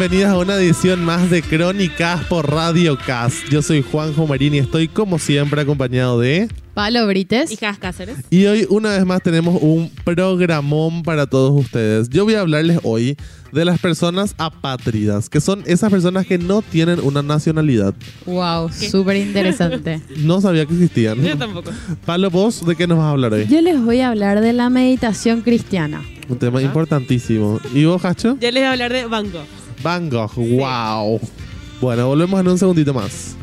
Bienvenidas a una edición más de Crónicas por Radio Cast. Yo soy Juanjo Marín y estoy como siempre acompañado de... Palo Brites. Y Cáceres. Y hoy una vez más tenemos un programón para todos ustedes. Yo voy a hablarles hoy de las personas apátridas, que son esas personas que no tienen una nacionalidad. Wow, súper interesante. No sabía que existían. Yo tampoco. Palo, vos, ¿de qué nos vas a hablar hoy? Yo les voy a hablar de la meditación cristiana. Un tema importantísimo. ¿Y vos, Hacho? Yo les voy a hablar de Van Gogh. Van Gogh, wow. Bueno, volvemos en un segundito más.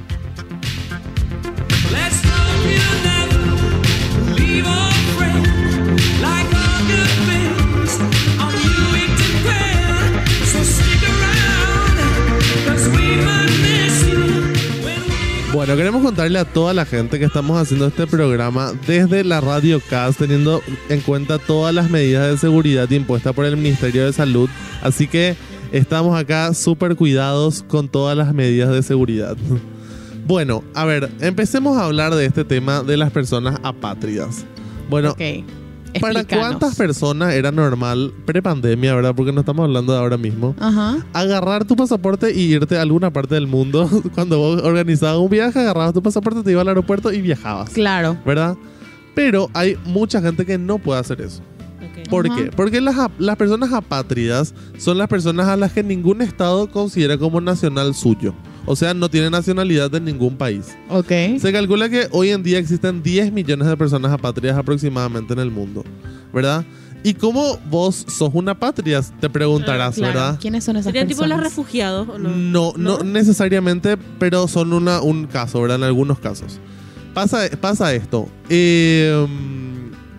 Bueno, queremos contarle a toda la gente que estamos haciendo este programa desde la Radio CAS, teniendo en cuenta todas las medidas de seguridad impuestas por el Ministerio de Salud. Así que estamos acá súper cuidados con todas las medidas de seguridad. Bueno, a ver, empecemos a hablar de este tema de las personas apátridas. Bueno. ¿para cuántas personas era normal prepandemia, verdad? Porque no estamos hablando de ahora mismo. Ajá. agarrar tu pasaporte y irte a alguna parte del mundo. Cuando vos organizabas un viaje, agarrabas tu pasaporte, te ibas al aeropuerto y viajabas. Claro. ¿Verdad? Pero hay mucha gente que no puede hacer eso. Ok. ¿Por Ajá. qué? Porque las, las personas apátridas son las personas a las que ningún estado considera como nacional suyo. O sea, no tienen nacionalidad de ningún país. Ok. Se calcula que hoy en día existen 10 millones de personas apátridas aproximadamente en el mundo. ¿Verdad? ¿Y cómo vos sos una apátrida? Te preguntarás, Claro. ¿verdad? ¿Quiénes son esas ¿Serían tipo personas? los refugiados o no? No, no, necesariamente, pero son una, un caso, ¿verdad? En algunos casos. Pasa, pasa esto. Eh,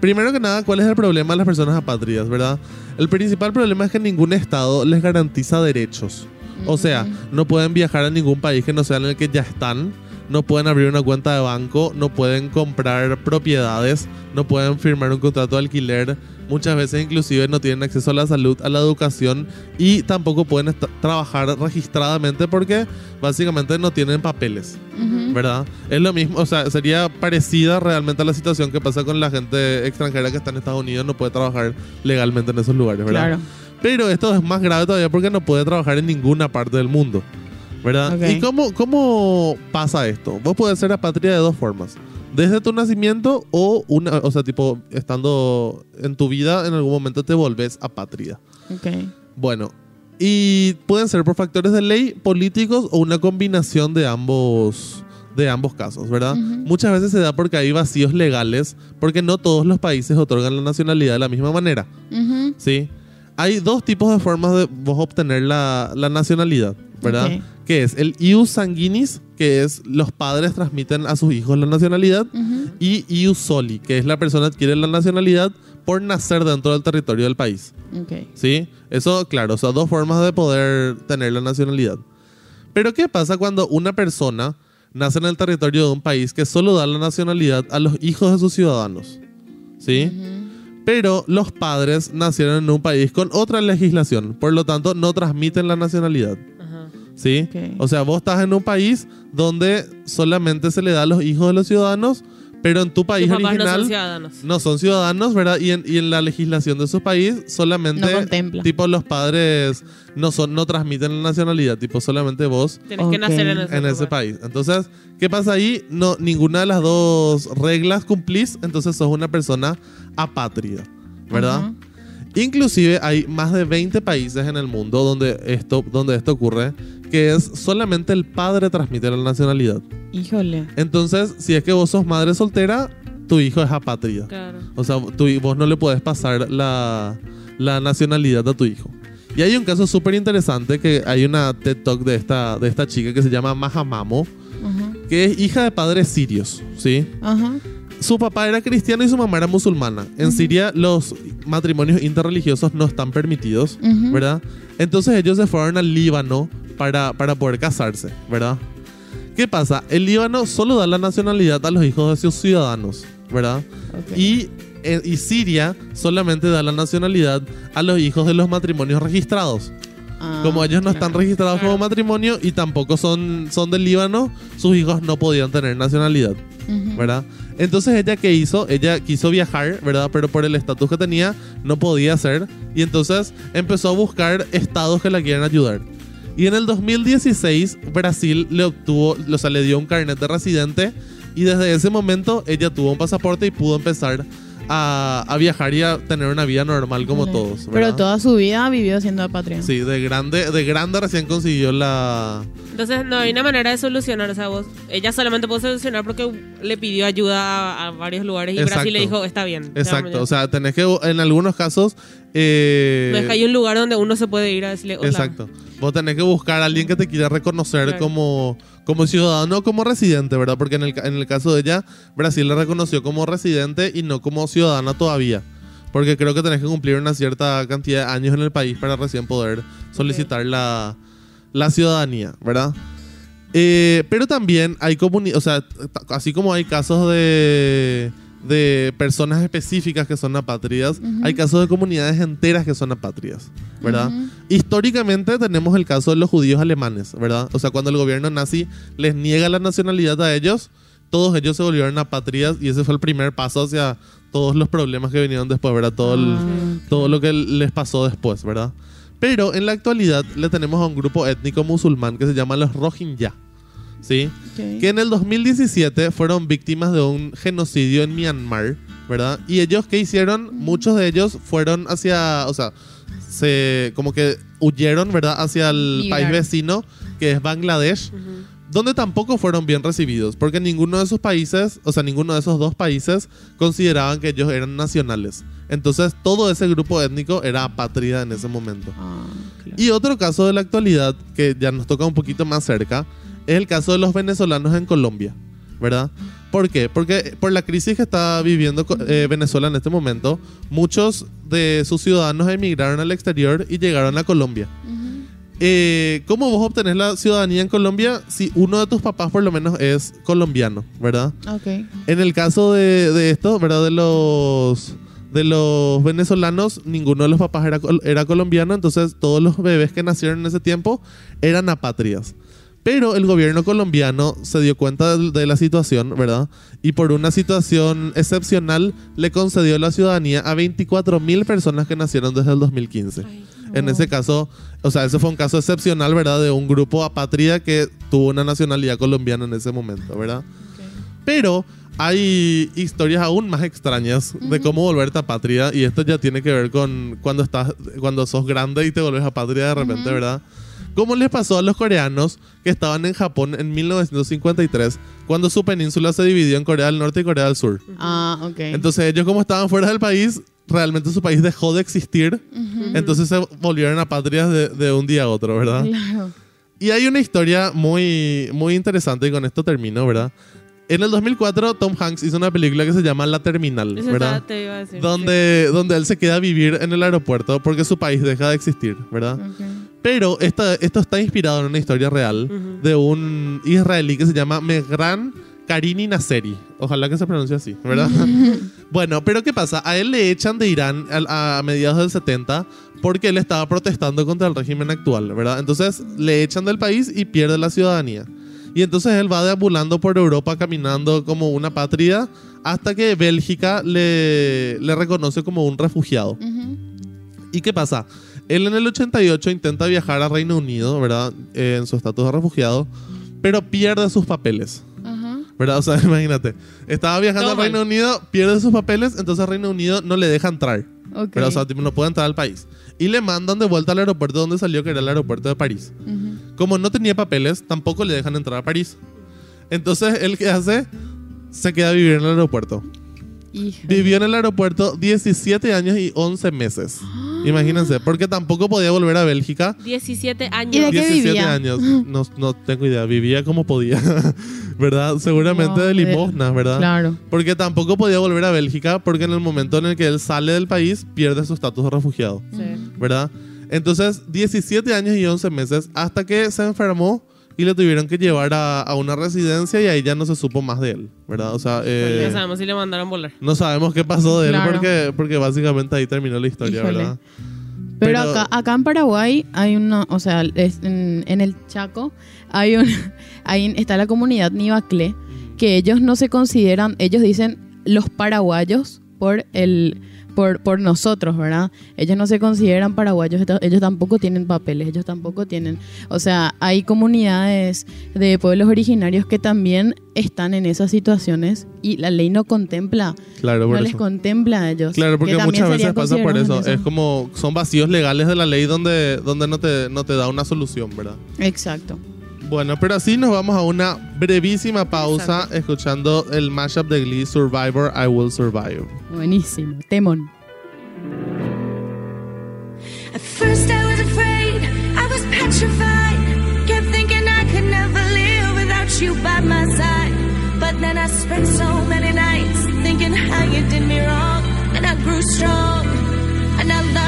primero que nada, ¿cuál es el problema de las personas apátridas, verdad? El principal problema es que ningún estado les garantiza derechos. O sea, no pueden viajar a ningún país que no sea en el que ya están. No pueden abrir una cuenta de banco, no pueden comprar propiedades, no pueden firmar un contrato de alquiler. Muchas veces inclusive no tienen acceso a la salud, a la educación y tampoco pueden trabajar registradamente porque básicamente no tienen papeles. ¿verdad? Es lo mismo, o sea, sería parecida realmente a la situación que pasa con la gente extranjera que está en Estados Unidos, no puede trabajar legalmente en esos lugares, ¿verdad? Claro. Pero esto es más grave todavía porque no puede trabajar en ninguna parte del mundo. ¿Verdad? ¿Y cómo, cómo pasa esto? Vos podés ser apátrida de dos formas. Desde tu nacimiento o una, o sea, tipo, estando en tu vida, en algún momento te volvés apátrida. Ok. Bueno, y pueden ser por factores de ley, políticos o una combinación de ambos de ambos casos, ¿verdad? Muchas veces se da porque hay vacíos legales, porque no todos los países otorgan la nacionalidad de la misma manera. ¿sí? Hay dos tipos de formas de vos obtener la, la nacionalidad, ¿verdad? Que es el ius sanguinis, que es los padres transmiten a sus hijos la nacionalidad, y ius soli, que es la persona adquiere la nacionalidad por nacer dentro del territorio del país, Ok. ¿sí? Eso, claro, o sea, dos formas de poder tener la nacionalidad. Pero ¿qué pasa cuando una persona nace en el territorio de un país que solo da la nacionalidad a los hijos de sus ciudadanos? ¿Sí? Pero los padres nacieron en un país con otra legislación, por lo tanto no transmiten la nacionalidad. ¿Sí? O sea, vos estás en un país donde solamente se le da a los hijos de los ciudadanos, pero en tu país papás no original son ciudadanos. no son ciudadanos, ¿verdad? Y en, y en la legislación de su país solamente No tipo los padres no son no transmiten la nacionalidad, tipo solamente vos Tienes que Ok. nacer en ese, en ese lugar. país. Entonces, ¿qué pasa ahí? No, ninguna de las dos reglas cumplís, entonces sos una persona apátrida, ¿verdad? Ajá. Inclusive hay más de 20 países en el mundo donde esto, donde esto ocurre, que es solamente el padre transmite la nacionalidad. Híjole. Entonces, si es que vos sos madre soltera, tu hijo es apátrida. Claro. O sea, tú, vos no le puedes pasar la, la nacionalidad a tu hijo. Y hay un caso súper interesante que hay una TED Talk de esta, de esta chica que se llama Mahamamo, que es hija de padres sirios, ¿sí? Ajá. Su papá era cristiano y su mamá era musulmana. En Siria los matrimonios interreligiosos no están permitidos. ¿verdad? Entonces ellos se fueron al Líbano para, para poder casarse, ¿verdad? ¿Qué pasa? El Líbano solo da la nacionalidad a los hijos de sus ciudadanos, ¿verdad? Y, eh, y Siria solamente da la nacionalidad a los hijos de los matrimonios registrados. Ah, Como ellos no claro. están registrados Claro. como matrimonio y tampoco son, son del Líbano, sus hijos no podían tener nacionalidad. Ujú. ¿verdad? Entonces ella qué hizo? Ella quiso viajar, ¿verdad? Pero por el estatus que tenía no podía hacer y entonces empezó a buscar estados que la quieran ayudar. Y en el 2016 Brasil le obtuvo, o sea, le dio un carnet de residente y desde ese momento ella tuvo un pasaporte y pudo empezar a, a viajar y a tener una vida normal como Vale. todos. Pero toda su vida vivió siendo apátrida. Sí, de grande, de grande recién consiguió la... Entonces no hay una manera de solucionar, o sea, vos, ella solamente pudo solucionar porque le pidió ayuda a, a varios lugares y Brasil le Exacto. dijo, está bien. Exacto, o sea, tenés que, en algunos casos... eh, No es que hay un lugar donde uno se puede ir a decirle, hola. Exacto. Vos tenés que buscar a alguien que te quiera reconocer Claro. como, como ciudadano o como residente, ¿verdad? Porque en el, en el caso de ella, Brasil le reconoció como residente y no como ciudadana todavía. Porque creo que tenés que cumplir una cierta cantidad de años en el país para recién poder solicitar la, la ciudadanía, ¿verdad? Eh, pero también hay comunidades, o sea, así como hay casos de, de personas específicas que son apátridas, hay casos de comunidades enteras que son apátridas, ¿verdad? Históricamente tenemos el caso de los judíos alemanes, ¿verdad? O sea, cuando el gobierno nazi les niega la nacionalidad a ellos, todos ellos se volvieron apátridas y ese fue el primer paso hacia todos los problemas que vinieron después, ¿verdad? Todo, el- Ah, todo lo que les pasó después, ¿verdad? Pero en la actualidad le tenemos a un grupo étnico musulmán que se llama los Rohingya, ¿sí? ok. Que en el 2017 fueron víctimas de un genocidio en Myanmar, ¿verdad? Y ellos, ¿qué hicieron? Muchos de ellos fueron hacia, o sea, se, como que huyeron, ¿verdad? Hacia el país vecino, que es Bangladesh, Ujú. donde tampoco fueron bien recibidos, porque ninguno de esos países, o sea, ninguno de esos dos países consideraban que ellos eran nacionales. Entonces, todo ese grupo étnico era apátrida en ese momento. Ah, claro. Y otro caso de la actualidad, que ya nos toca un poquito más cerca, es el caso de los venezolanos en Colombia, ¿verdad? ¿Por qué? Porque por la crisis que está viviendo eh, Venezuela en este momento, muchos de sus ciudadanos emigraron al exterior y llegaron a Colombia. Eh, ¿Cómo vos obtenés la ciudadanía en Colombia si uno de tus papás por lo menos es colombiano, ¿verdad? En el caso de, de esto, ¿verdad? De los de los venezolanos, ninguno de los papás era, era colombiano, entonces todos los bebés que nacieron en ese tiempo eran apátridas. Pero el gobierno colombiano se dio cuenta de, de la situación, ¿verdad? Y por una situación excepcional le concedió la ciudadanía a 24 mil personas que nacieron desde el 2015. Ay. En ese caso, o sea, ese fue un caso excepcional, ¿verdad? De un grupo apátrida que tuvo una nacionalidad colombiana en ese momento, ¿verdad? Pero hay historias aún más extrañas de cómo volverte apátrida y esto ya tiene que ver con cuando estás cuando sos grande y te vuelves apátrida de repente. ¿verdad? ¿Cómo les pasó a los coreanos que estaban en Japón en 1953 cuando su península se dividió en Corea del Norte y Corea del Sur? Ah, ok. Entonces ellos como estaban fuera del país, realmente su país dejó de existir, Ujú. entonces se volvieron apátridas de, de un día a otro, ¿verdad? Claro. Y hay una historia muy, muy interesante y con esto termino, ¿verdad? En el 2004 Tom Hanks hizo una película que se llama La Terminal, Eso ¿verdad? te iba a decir. Donde, donde él se queda a vivir en el aeropuerto porque su país deja de existir, ¿verdad? Ok. Pero esta- esto está inspirado en una historia real Ujú. de un israelí que se llama Megran Karini Nasseri. Ojalá que se pronuncie así, ¿verdad? bueno, pero ¿qué pasa? A él le echan de Irán a, mediados del 70 porque él estaba protestando contra el régimen actual, ¿verdad? Entonces le echan del país y pierde la ciudadanía. Y entonces él va deambulando por Europa caminando como una patria hasta que Bélgica le, le reconoce como un refugiado. ¿Y qué pasa? Él en el 88 intenta viajar a Reino Unido, ¿verdad? Eh, en su estatus de refugiado, pero pierde sus papeles, Ajá. ¿verdad? O sea, imagínate, estaba viajando Todo al Reino mal. Unido, pierde sus papeles, entonces Reino Unido no le deja entrar, Ok. ¿verdad? O sea, tipo, no puede entrar al país. Y le mandan de vuelta al aeropuerto donde salió, que era el aeropuerto de París. Ujú. Como no tenía papeles, tampoco le dejan entrar a París. Entonces, ¿él qué hace? Se queda a vivir en el aeropuerto. Hija. Vivió en el aeropuerto 17 años y 11 meses. Imagínense, porque tampoco podía volver a Bélgica. 17 años. ¿Y de qué 17 vivía? años. No, no tengo idea. Vivía como podía. ¿Verdad? Seguramente No, de de- limosnas, ¿verdad? Claro. Porque tampoco podía volver a Bélgica porque en el momento en el que él sale del país pierde su estatus de refugiado. Sí. ¿Verdad? Entonces, 17 años y 11 meses hasta que se enfermó y le tuvieron que llevar a, a una residencia y ahí ya no se supo más de él. ¿Verdad? O sea, eh, No sabemos si le mandaron volar. no sabemos qué pasó de él Claro. porque, porque básicamente ahí terminó la historia, Híjole. ¿verdad? Pero, Pero- acá, acá en Paraguay hay una, o sea, es en, en el Chaco hay un, ahí está la comunidad Nibacle, que ellos no se consideran, ellos dicen los paraguayos por el por, por nosotros, ¿verdad? Ellos no se consideran paraguayos, ellos tampoco tienen papeles, ellos tampoco tienen, o sea, hay comunidades de pueblos originarios que también están en esas situaciones y la ley no contempla, Claro, por no les eso. contempla a ellos. Claro, que porque muchas veces pasa por eso. en Es como, son vacíos legales de la ley donde, donde no, te, no te da una solución, ¿verdad? Exacto. Bueno, pero así nos vamos a una brevísima pausa escuchando el mashup de Glee Survivor, I Will Survive. Buenísimo. Temón. At first I was afraid, I was petrified. Kept thinking I could never live without you by my side. But then I spent so many nights thinking how you did me wrong. And I grew strong, and I learned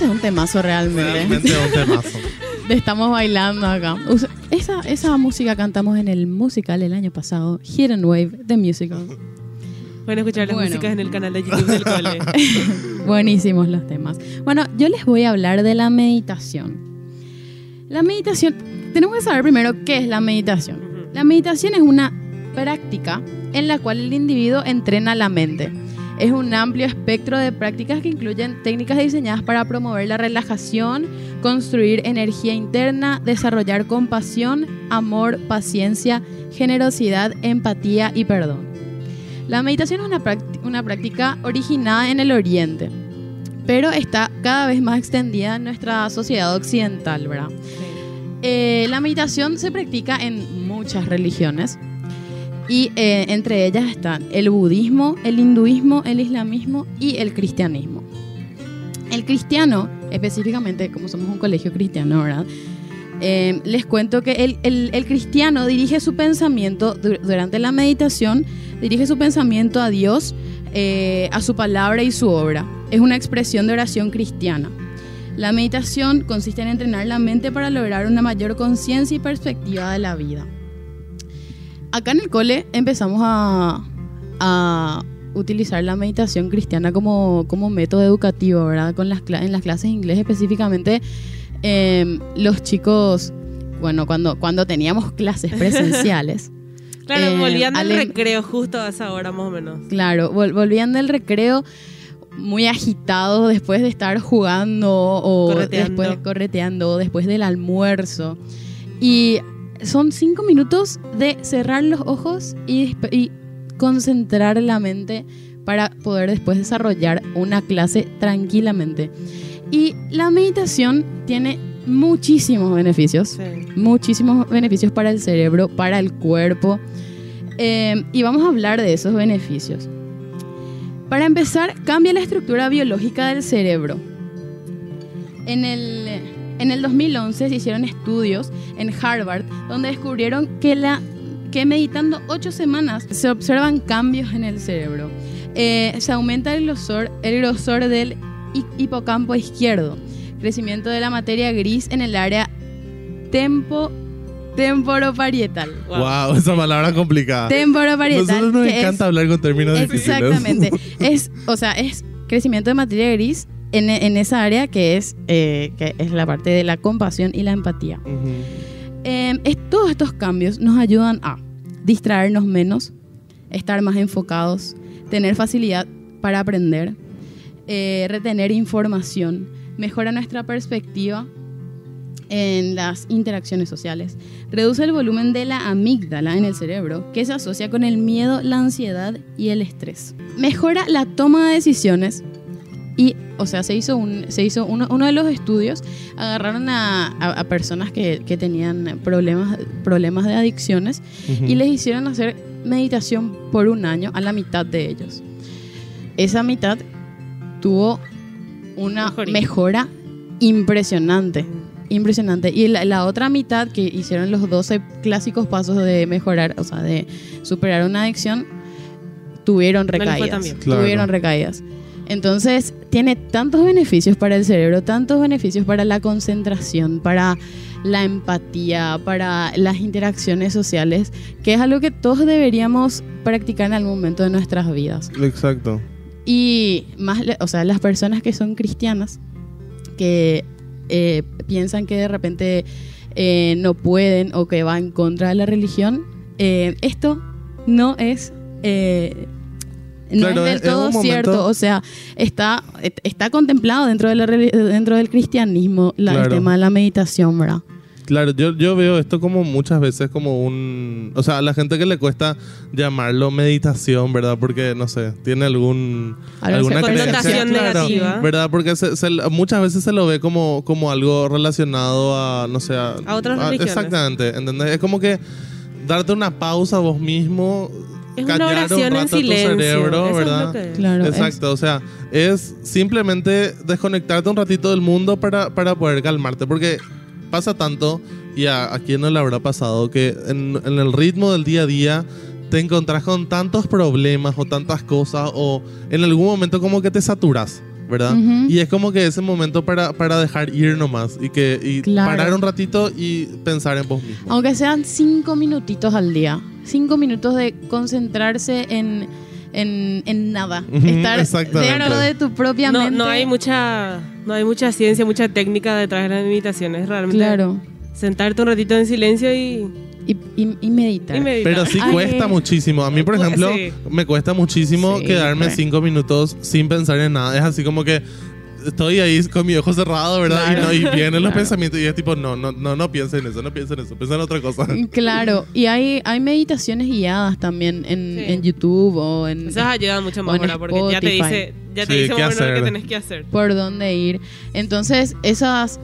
Ese es un temazo realmente. Realmente es un temazo. Estamos bailando acá. Esa, esa música cantamos en el musical el año pasado, Hidden Wave, The Musical. Pueden escuchar las Bueno. músicas en el canal de YouTube del cole. Buenísimos los temas. Bueno, yo les voy a hablar de la meditación. La meditación, tenemos que saber primero qué es la meditación. La meditación es una práctica en la cual el individuo entrena la mente. Es un amplio espectro de prácticas que incluyen técnicas diseñadas para promover la relajación, construir energía interna, desarrollar compasión, amor, paciencia, generosidad, empatía y perdón. La meditación es una, una práctica originada en el Oriente, pero está cada vez más extendida en nuestra sociedad occidental, ¿verdad? Eh, la meditación se practica en muchas religiones y eh, entre ellas están el budismo, el hinduismo, el islamismo y el cristianismo. El cristiano, específicamente, como somos un colegio cristiano, ¿verdad? Eh, les cuento que el, cristiano dirige su pensamiento du- durante la meditación, dirige su pensamiento a Dios, eh, a su palabra y su obra. Es una expresión de oración cristiana. La meditación consiste en entrenar la mente para lograr una mayor conciencia y perspectiva de la vida. Acá en el cole empezamos a, a utilizar la meditación cristiana como, como método educativo, ¿verdad? Con las, en las clases de inglés específicamente, eh, los chicos, bueno, cuando, cuando teníamos clases presenciales, Claro, Eh, volvían del recreo justo a esa hora más o menos. Claro, vol- volvían del recreo muy agitados después de estar jugando o Correteando. después correteando, o después del almuerzo. Y son cinco minutos de cerrar los ojos y, concentrar la mente para poder después desarrollar una clase tranquilamente. Y la meditación tiene muchísimos beneficios Sí. muchísimos beneficios para el cerebro, para el cuerpo. Eh, y vamos a hablar de esos beneficios. Para empezar, cambia la estructura biológica del cerebro. En el, en el 2011 se hicieron estudios en Harvard donde descubrieron que, la, que meditando ocho semanas se observan cambios en el cerebro. Eh, se aumenta el grosor, el grosor del hi- hipocampo izquierdo, crecimiento de la materia gris en el área tempo, temporoparietal. Wow, esa palabra complicada. Temporoparietal. Nosotros nos que es- encanta hablar con términos difíciles. Exactamente. es, o sea, es crecimiento de materia gris en, en esa área que es, eh, que es la parte de la compasión y la empatía. Eh, es- todos estos cambios nos ayudan a distraernos menos, estar más enfocados, tener facilidad para aprender, eh, retener información, mejora nuestra perspectiva en las interacciones sociales, reduce el volumen de la amígdala en el cerebro, que se asocia con el miedo, la ansiedad y el estrés. Mejora la toma de decisiones y, o sea, se hizo, un, se hizo uno, uno de los estudios, agarraron a, a- a personas que, que tenían problemas, problemas de adicciones y les hicieron hacer meditación por un año a la mitad de ellos. Esa mitad tuvo una Mejoría. mejora impresionante. Impresionante. Y la, la otra mitad que hicieron los 12 clásicos pasos de mejorar, o sea, de superar una adicción, tuvieron recaídas. Claro. Tuvieron recaídas. Entonces, tiene tantos beneficios para el cerebro, tantos beneficios para la concentración, para la empatía, para las interacciones sociales, que es algo que todos deberíamos practicar en algún momento de nuestras vidas. Exacto. Y más, le- o sea, las personas que son cristianas, que eh, piensan que de repente eh, no pueden o que va en contra de la religión, eh, esto no es... no Claro, es del es todo momento- cierto, o sea, está, está contemplado dentro, de la, dentro del cristianismo la- el tema de la meditación, ¿verdad? Claro, yo, yo veo esto como muchas veces como un... O sea, a la gente que le cuesta llamarlo meditación, ¿verdad? Porque, no sé, tiene algún... Alguna creencia, claro, negativa. ¿verdad? Porque se- se- muchas veces se lo ve como, como algo relacionado a, no sé, a... A otras religiones. Exactamente, ¿entendés? Es como que darte una pausa a vos mismo, Es una callar un oración en rato tu silencio. cerebro, Eso es ¿verdad? lo que es. Claro. es- Exacto, o sea, es simplemente desconectarte un ratito del mundo para, para poder calmarte, porque pasa tanto, y a, a quien no le habrá pasado, que en, en el ritmo del día a día te encontrás con tantos problemas o tantas cosas, o en algún momento como que te saturas. ¿Verdad? Ujú. Y es como que ese momento para, para dejar ir nomás y que y Claro. parar un ratito y pensar en vos mismo. Aunque sean cinco minutitos al día. Cinco minutos de concentrarse en, en, en nada. Estar dentro de tu propia No, mente. no hay mucha no hay mucha ciencia, mucha técnica detrás de las meditaciones. Realmente Claro. sentarte un ratito en silencio y, Y, y- y meditar. y meditar. Pero sí Ay, cuesta eh. muchísimo. A mí, por ejemplo, sí. me cuesta muchísimo Sí, quedarme cinco minutos sin pensar en nada. Es así como que estoy ahí con mi ojo cerrado, ¿verdad? Claro. Y, no- y vienen los pensamientos y es tipo, no, no, no, no piensen en eso, no piensen en eso, piensen en otra cosa. Claro. Y hay, hay meditaciones guiadas también en, Sí. en YouTube o en Esas ayudan mucho más ahora porque ya te dice, ya te Sí, dice ¿qué más o menos lo que tenés que hacer. por dónde ir. Entonces, esas,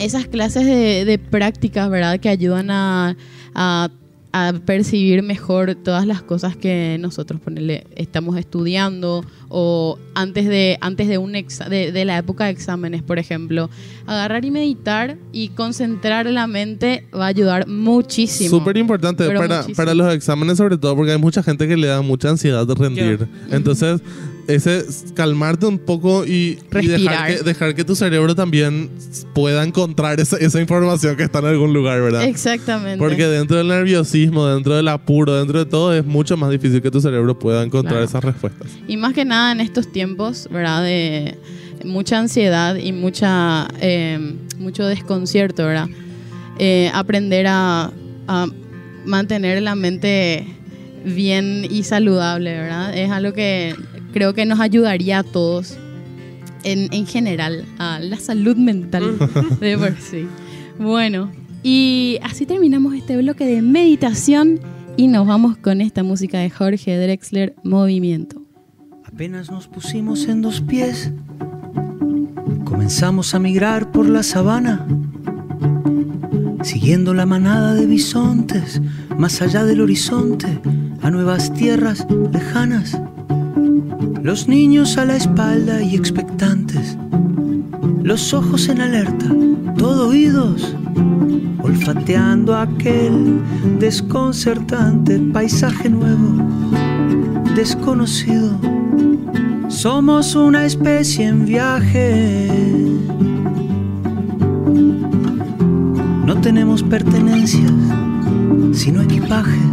esas clases de, de prácticas, ¿verdad? Que ayudan a, a, a percibir mejor todas las cosas que nosotros ponele, estamos estudiando o antes de, antes de, un exa- de, de la época de exámenes, por ejemplo. Agarrar y meditar y concentrar la mente va a ayudar muchísimo. Súper importante para, muchísimo. para los exámenes, sobre todo porque hay mucha gente que le da mucha ansiedad de rendir. Entonces, ese es calmarte un poco y, y dejar, que, dejar que tu cerebro también pueda encontrar esa, esa información que está en algún lugar, ¿verdad? Exactamente. Porque dentro del nerviosismo, dentro del apuro, dentro de todo, es mucho más difícil que tu cerebro pueda encontrar Claro. esas respuestas. Y más que nada en estos tiempos, ¿verdad? De mucha ansiedad y mucha eh, mucho desconcierto, ¿verdad? Eh, aprender a, a mantener la mente bien y saludable, ¿verdad? Es algo que creo que nos ayudaría a todos en, en general, a la salud mental de por sí. Bueno, y así terminamos este bloque de meditación y nos vamos con esta música de Jorge Drexler, Movimiento. Apenas nos pusimos en dos pies, comenzamos a migrar por la sabana, siguiendo la manada de bisontes, más allá del horizonte, a nuevas tierras lejanas. Los niños a la espalda y expectantes, los ojos en alerta, todo oídos, olfateando aquel desconcertante paisaje nuevo, desconocido. Somos una especie en viaje. No tenemos pertenencias, sino equipaje.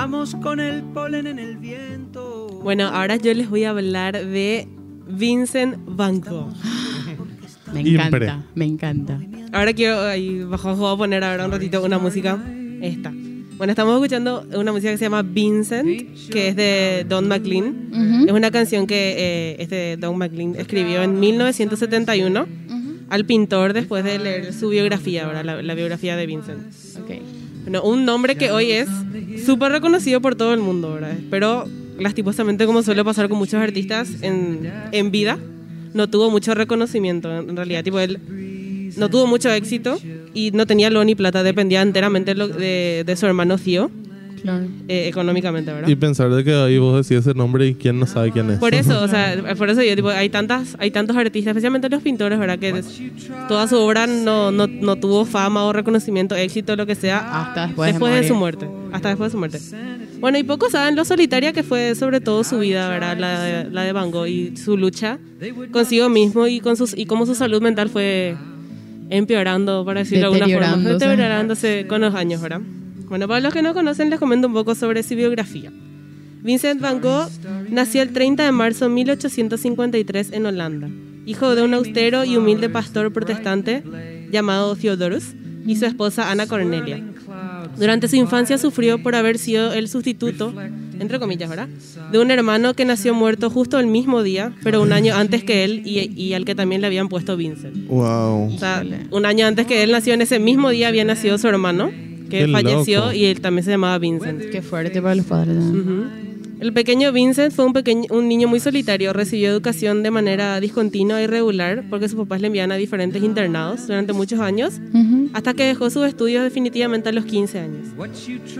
Vamos con el polen en el viento. Bueno, ahora yo les voy a hablar de Vincent Van Gogh. Me Impre. encanta, me encanta. Ahora quiero, ahí bajo voy a poner ahora un ratito una música. Esta. Bueno, estamos escuchando una música que se llama Vincent, que es de Don McLean. Ujú, Es una canción que eh, este Don McLean escribió en 1971 ujú. al pintor después de leer su biografía, ¿verdad? La, la biografía de Vincent. Ok. Bueno, un nombre que hoy es súper reconocido por todo el mundo, ¿verdad? Pero lastimosamente, como suele pasar con muchos artistas en, en vida, no tuvo mucho reconocimiento. En realidad, tipo, él no tuvo mucho éxito y no tenía lo ni plata, dependía enteramente de, de su hermano Theo, Claro. eh, económicamente, ¿verdad? Y pensar de que ahí vos decís ese nombre y quién no sabe quién es. Por eso, o sea, por eso yo, tipo, hay tantas, hay tantos artistas, especialmente los pintores, ¿verdad? Que toda su obra no, no, no tuvo fama o reconocimiento, éxito, lo que sea, Hasta después de de morir. su muerte. Hasta después de su muerte. Bueno, y pocos saben lo solitaria que fue sobre todo su vida, ¿verdad? La de, la de Van Gogh y su lucha consigo mismo y con sus y cómo su salud mental fue empeorando, para decirlo de alguna forma, deteriorándose con los años, ¿verdad? Bueno, para los que no conocen, les comento un poco sobre su biografía. Vincent Van Gogh nació el 30 de marzo de 1853 en Holanda, hijo de un austero y humilde pastor protestante llamado Theodorus y su esposa Ana Cornelia. Durante su infancia sufrió por haber sido el sustituto, entre comillas, ¿verdad? De un hermano que nació muerto justo el mismo día, pero un año antes que él y, y al que también le habían puesto Vincent. Wow. O sea, un año antes que él nació, en ese mismo día había nacido su hermano, que Qué falleció loco. y él también se llamaba Vincent. Qué fuerte para los padres. ¿no? Ujú. El pequeño Vincent fue un, pequeño, un niño muy solitario, recibió educación de manera discontinua y regular porque sus papás le enviaban a diferentes internados durante muchos años, Ujú. hasta que dejó sus estudios definitivamente a los 15 años.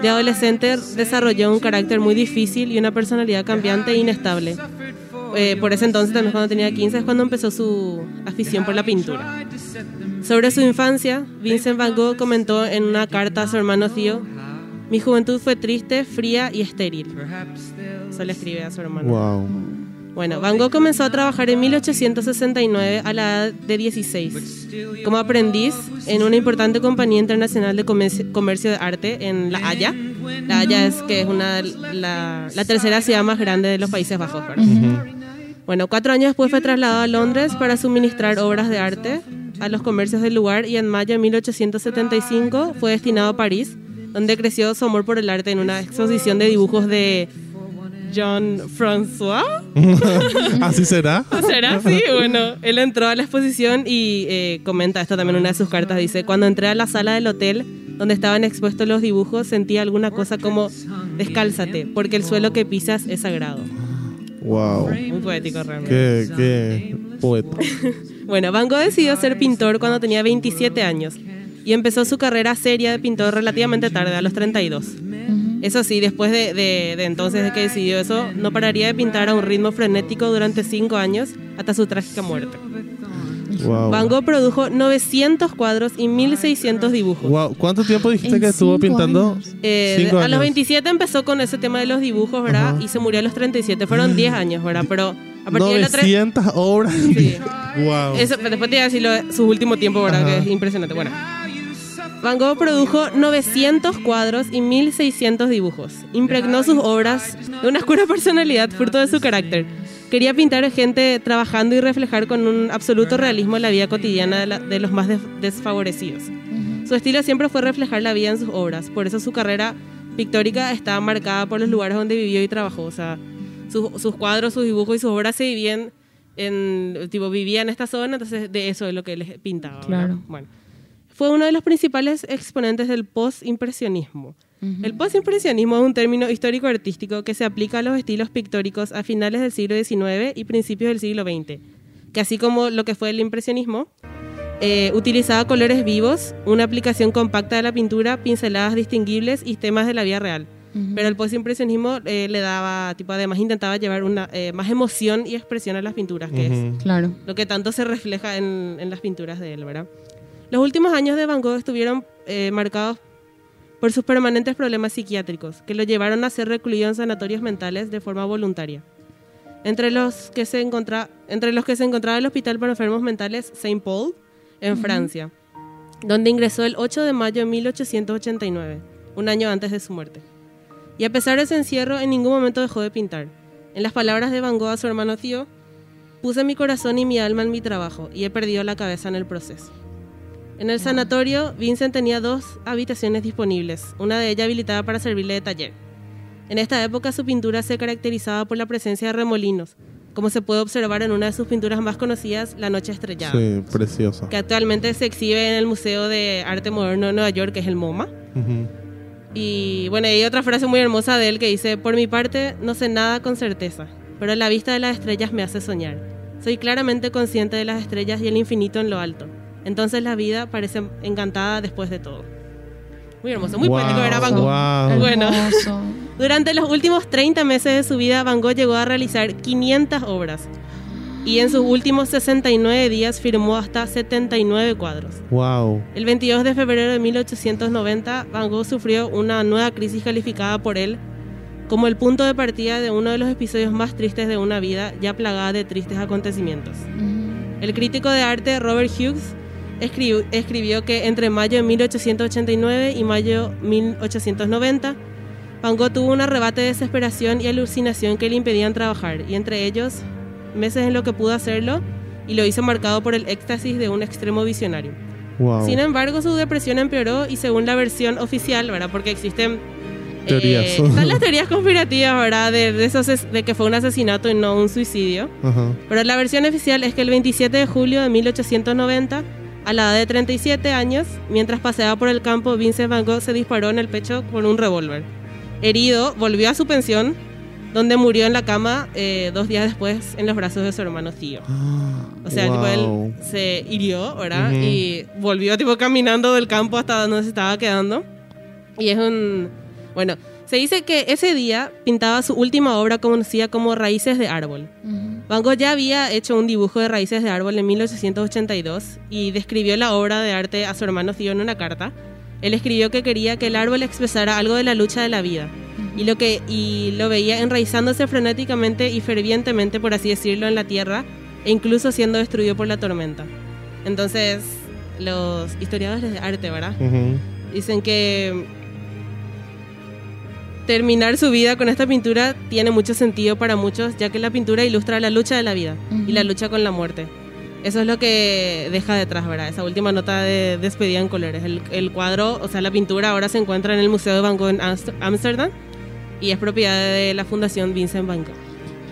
De adolescente desarrolló un carácter muy difícil y una personalidad cambiante e inestable. Eh, por ese entonces, también cuando tenía 15, es cuando empezó su afición por la pintura. Sobre su infancia, Vincent Van Gogh comentó en una carta a su hermano Theo, mi juventud fue triste, fría y estéril. Eso le escribe a su hermano. Wow. Bueno, Van Gogh comenzó a trabajar en 1869 a la edad de 16 como aprendiz en una importante compañía internacional de comercio, de arte en La Haya. La Haya es que es una la, la tercera ciudad más grande de los Países Bajos. ¿verdad? Bueno, cuatro años después fue trasladado a Londres para suministrar obras de arte a los comercios del lugar y en mayo de 1875 fue destinado a París, donde creció su amor por el arte en una exposición de dibujos de John François. ¿Así será? ¿Será así? Bueno, él entró a la exposición y eh, comenta esto también en una de sus cartas. Dice, cuando entré a la sala del hotel donde estaban expuestos los dibujos, sentí alguna cosa como, descálzate, porque el suelo que pisas es sagrado. Wow. Muy poético realmente. Qué, qué poeta. Bueno, Van Gogh decidió ser pintor cuando tenía 27 años y empezó su carrera seria de pintor relativamente tarde, a los 32. Eso sí, después de, de- de entonces de que decidió eso, no pararía de pintar a un ritmo frenético durante cinco años hasta su trágica muerte. Wow. Van Gogh produjo 900 cuadros y 1600 dibujos. Wow. ¿Cuánto tiempo dijiste En que estuvo cinco pintando? años. Eh, Cinco a los años. 27 empezó con ese tema de los dibujos, ¿verdad? Ajá. Y se murió a los 37. Fueron 10 años, ¿verdad? Pero a partir de los tres- 900 obras. Sí. Wow. Eso, después te voy a decir lo de su último tiempo, ¿verdad? Ajá. Que es impresionante. Bueno. Van Gogh produjo 900 cuadros y 1600 dibujos. Impregnó sus obras de una oscura personalidad, fruto de su carácter. Quería pintar a gente trabajando y reflejar con un absoluto realismo la vida cotidiana de, la- de los más des- desfavorecidos. Su estilo siempre fue reflejar la vida en sus obras, por eso su carrera pictórica está marcada por los lugares donde vivió y trabajó. O sea, sus, sus cuadros, sus dibujos y sus obras se vivían en, tipo, vivía en esta zona, entonces de eso es lo que les pintaba. Claro. Bueno, fue uno de los principales exponentes del post-impresionismo. El post-impresionismo es un término histórico-artístico que se aplica a los estilos pictóricos a finales del siglo XIX y principios del siglo XX, que así como lo que fue el impresionismo, eh, utilizaba colores vivos, una aplicación compacta de la pintura, pinceladas distinguibles y temas de la vida real. Pero el postimpresionismo eh, le daba, tipo, además intentaba llevar una eh, más emoción y expresión a las pinturas, que es. Claro. lo que tanto se refleja en, en las pinturas de él, ¿verdad? Los últimos años de Van Gogh estuvieron eh, marcados por sus permanentes problemas psiquiátricos, que lo llevaron a ser recluido en sanatorios mentales de forma voluntaria. Entre los que se, encontra, entre los que se encontraba el Hospital para Enfermos Mentales Saint Paul, en Francia, donde ingresó el 8 de mayo de 1889, un año antes de su muerte. Y a pesar de ese encierro, en ningún momento dejó de pintar. En las palabras de Van Gogh a su hermano Theo, Puse mi corazón y mi alma en mi trabajo y he perdido la cabeza en el proceso. En el sanatorio, Vincent tenía dos habitaciones disponibles, una de ellas habilitada para servirle de taller. En esta época su pintura se caracterizaba por la presencia de remolinos, como se puede observar en una de sus pinturas más conocidas, La Noche Estrellada, Sí, preciosa. que actualmente se exhibe en el Museo de Arte Moderno de Nueva York, que es el MoMA. Y bueno, hay otra frase muy hermosa de él que dice, por mi parte no sé nada con certeza, pero la vista de las estrellas me hace soñar. Soy claramente consciente de las estrellas y el infinito en lo alto. Entonces la vida parece encantada después de todo. Muy hermoso, muy Wow, poético era Van Gogh. wow. Bueno. Durante los últimos 30 meses de su vida, Van Gogh llegó a realizar 500 obras. Y en sus últimos 69 días firmó hasta 79 cuadros. Wow. El 22 de febrero de 1890, Van Gogh sufrió una nueva crisis calificada por él como el punto de partida de uno de los episodios más tristes de una vida ya plagada de tristes acontecimientos. Ujú. El crítico de arte Robert Hughes escribió, escribió que entre mayo de 1889 y mayo de 1890, Van Gogh tuvo un arrebate de desesperación y alucinación que le impedían trabajar, y entre ellos meses en lo que pudo hacerlo, y lo hizo marcado por el éxtasis de un extremo visionario. Wow. Sin embargo, su depresión empeoró y según la versión oficial, ¿verdad? Porque existen Teorías. eh, están las teorías conspirativas, ¿verdad? De, de esos es- de que fue un asesinato y no un suicidio. Ajá. Pero la versión oficial es que el 27 de julio de 1890, a la edad de 37 años, mientras paseaba por el campo, Vincent Van Gogh se disparó en el pecho con un revólver. Herido, volvió a su pensión, donde murió en la cama eh, dos días después en los brazos de su hermano tío. O sea, tipo, Wow. él se hirió, ¿verdad? Ujú. Y volvió tipo caminando del campo hasta donde se estaba quedando. Y es un... Bueno, se dice que ese día pintaba su última obra conocida como Raíces de Árbol. Ujú. Van Gogh ya había hecho un dibujo de raíces de árbol en 1882 y describió la obra de arte a su hermano Tío en una carta. Él escribió que quería que el árbol expresara algo de la lucha de la vida y lo que y lo veía enraizándose frenéticamente y fervientemente, por así decirlo, en la tierra e incluso siendo destruido por la tormenta. Entonces, los historiadores de arte, ¿verdad? Dicen que terminar su vida con esta pintura tiene mucho sentido para muchos, ya que la pintura ilustra la lucha de la vida y la lucha con la muerte. Eso es lo que deja detrás, ¿verdad? Esa última nota de despedida en colores. El, el cuadro, o sea, la pintura ahora se encuentra en el Museo de Van Gogh en Ámsterdam y es propiedad de la Fundación Vincent Van Gogh.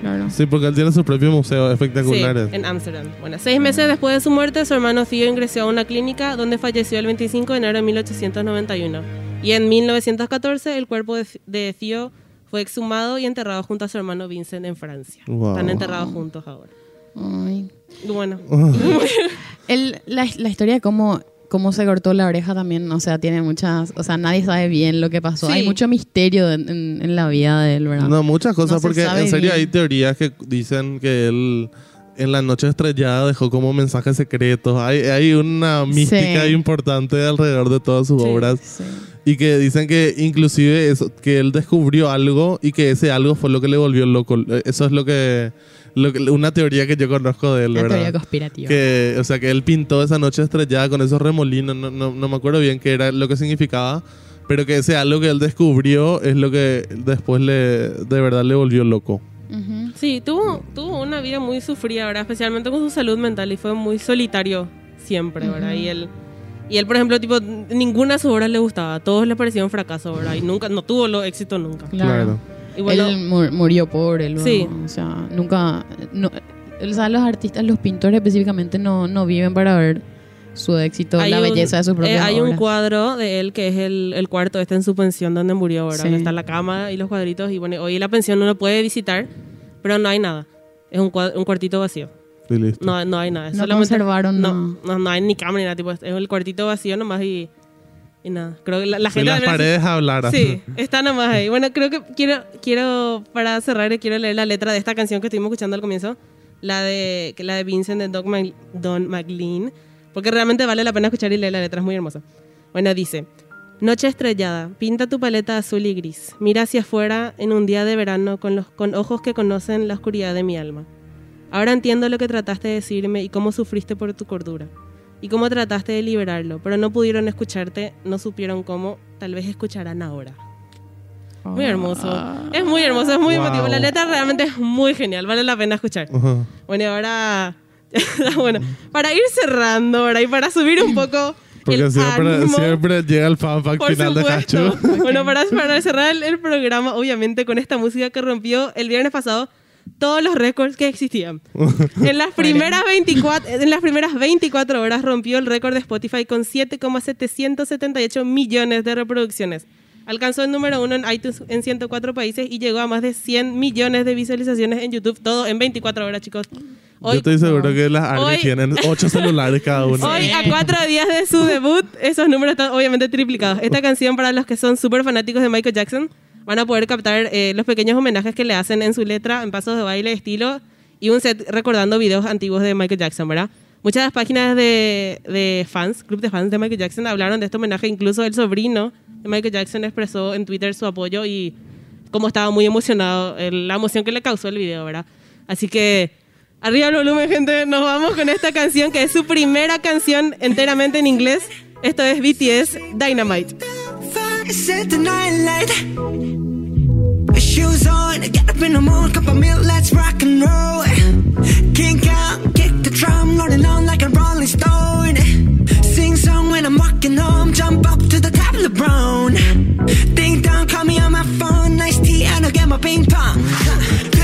Claro. Sí, porque él tiene su propio museo espectaculares. Sí, en Ámsterdam. Bueno, seis meses después de su muerte, su hermano Theo ingresó a una clínica donde falleció el 25 de enero de 1891. Y en 1914 el cuerpo de, de Theo fue exhumado y enterrado junto a su hermano Vincent en Francia. Wow. Están enterrados juntos ahora. Ay. Bueno, El- la, la historia de cómo, cómo se cortó la oreja también, o sea, tiene muchas, o sea, nadie sabe bien lo que pasó. Sí. Hay mucho misterio en, en- en la vida de él, ¿verdad? No, muchas cosas, No porque en serio bien. hay teorías que dicen que él en la noche estrellada dejó como mensajes secretos. Hay, hay una mística Sí. importante alrededor de todas sus Sí. obras. Sí. Y que dicen que inclusive eso, que él descubrió algo y que ese algo fue lo que le volvió loco. Eh, Eso es lo que, lo que- una teoría que yo conozco de él, Una ¿verdad? teoría conspirativa. Que, o sea, que él pintó esa noche estrellada con esos remolinos, no, no, no me acuerdo bien qué era lo que significaba, pero que ese algo que él descubrió es lo que después le, de verdad le volvió loco. Ujú. sí, tuvo, tuvo una vida muy sufrida, ¿verdad? Especialmente con su salud mental y fue muy solitario siempre, ¿verdad? Y él... Y él, por ejemplo, tipo, ninguna de sus obras le gustaba. Todos le parecían un fracaso, ¿verdad? Y nunca, no tuvo lo éxito nunca. Claro. Y bueno, él mu- murió pobre, luego, Sí. O sea, nunca. No, o sea, los artistas, los pintores específicamente no, no viven para ver su éxito, hay la un- belleza de sus eh, propias Hay un obras. cuadro de él que es el, el cuarto este en su pensión donde murió, ¿verdad? Sí. Donde está la cama y los cuadritos. Y bueno, hoy la pensión uno puede visitar, pero no hay nada. Es un, cuad- un cuartito vacío. Y listo. No, no hay nada. No Solamente- conservaron, no, no. no. no hay ni cama ni nada. Tipo, es el cuartito vacío nomás y, y nada. Creo que la, la gente... las paredes hablaran. Sí, está nomás ahí. Bueno, creo que quiero, quiero para cerrar, eh, quiero leer la letra de esta canción que estuvimos escuchando al comienzo, la de, la de Vincent de Don McLean, porque realmente vale la pena escuchar y leer la letra, es muy hermosa. Bueno, dice, Noche estrellada, pinta tu paleta azul y gris, mira hacia afuera en un día de verano con, los, con ojos que conocen la oscuridad de mi alma. Ahora entiendo lo que trataste de decirme y cómo sufriste por tu cordura. Y cómo trataste de liberarlo, pero no pudieron escucharte, no supieron cómo, tal vez escucharán ahora. Muy hermoso. Es muy hermoso, es muy Wow. emotivo. La letra realmente es muy genial, vale la pena escuchar. Ajá. Bueno, y ahora, bueno, para ir cerrando, ¿verdad? Y para subir un poco Porque el siempre, ánimo, siempre llega el fanfact por final de supuesto. Hachu. Bueno, para, para cerrar el, el programa, obviamente, con esta música que rompió el viernes pasado todos los récords que existían. En las primeras 24, en las primeras 24 horas rompió el récord de Spotify con 7,778 millones de reproducciones. Alcanzó el número uno en iTunes en 104 países y llegó a más de 100 millones de visualizaciones en YouTube, todo en 24 horas, chicos. Yo Hoy, estoy seguro que las ARMY Hoy- tienen ocho celulares cada uno. hoy, a cuatro días de su debut, esos números están obviamente triplicados. Esta canción, para los que son súper fanáticos de Michael Jackson, van a poder captar eh, los pequeños homenajes que le hacen en su letra, en pasos de baile, estilo, y un set recordando videos antiguos de Michael Jackson, ¿verdad? Muchas de las páginas de, de fans, club de fans de Michael Jackson, hablaron de este homenaje. Incluso el sobrino Michael Jackson expresó en Twitter su apoyo y como estaba muy emocionado, el, la emoción que le causó el video, ¿verdad? Así que arriba el volumen, gente, nos vamos con esta canción que es su primera canción enteramente en inglés. Esto es BTS Dynamite. Taking home, jump up to the top of LeBron. Ding dong, call me on my phone. Nice tea, and I'll get my ping pong. Huh.